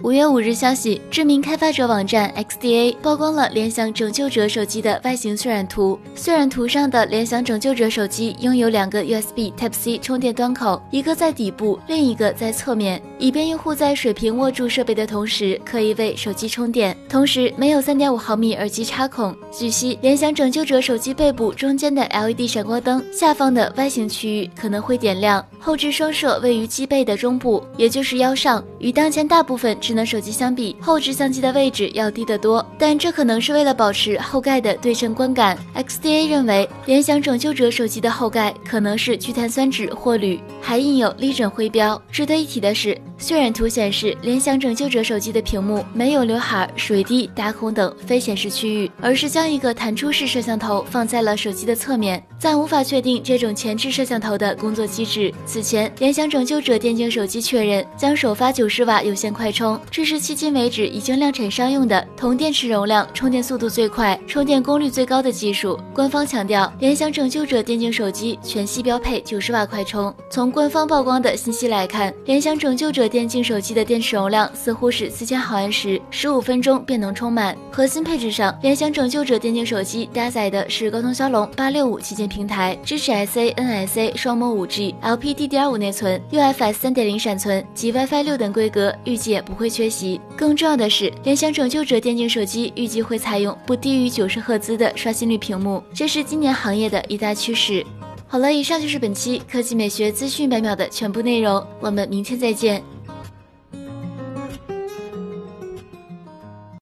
五月五日消息，知名开发者网站 XDA 曝光了联想拯救者手机的外形渲染图。渲染图上的联想拯救者手机拥有两个 USB Type-C 充电端口，一个在底部，另一个在侧面，以便用户在水平握住设备的同时可以为手机充电。同时，没有3.5毫米耳机插孔。据悉，联想拯救者手机背部中间的 LED 闪光灯下方的 Y 型区域可能会点亮。后置双摄位于机背的中部，也就是腰上，与当前大部分。智能手机相比，后置相机的位置要低得多，但这可能是为了保持后盖的对称观感。XDA 认为，联想拯救者手机的后盖可能是聚碳酸酯或铝，还印有立枕徽标。值得一提的是。渲染图显示，联想拯救者手机的屏幕没有刘海、水滴、打孔等非显示区域，而是将一个弹出式摄像头放在了手机的侧面，暂无法确定这种前置摄像头的工作机制。此前，联想拯救者电竞手机确认将首发九十瓦有线快充，这是迄今为止已经量产商用的同电池容量、充电速度最快、充电功率最高的技术。官方强调，联想拯救者电竞手机全系标配九十瓦快充。从官方曝光的信息来看，联想拯救者。电竞手机的电池容量似乎是四千毫安时，十五分钟便能充满。核心配置上，联想拯救者电竞手机搭载的是高通骁龙八六五旗舰平台，支持 SA、NSA 双模五 G、LPDDR5 内存、UFS 三点零闪存及 WiFi 六等规格，预计也不会缺席。更重要的是，联想拯救者电竞手机预计会采用不低于九十赫兹的刷新率屏幕，这是今年行业的一大趋势。好了，以上就是本期科技美学资讯百秒的全部内容，我们明天再见。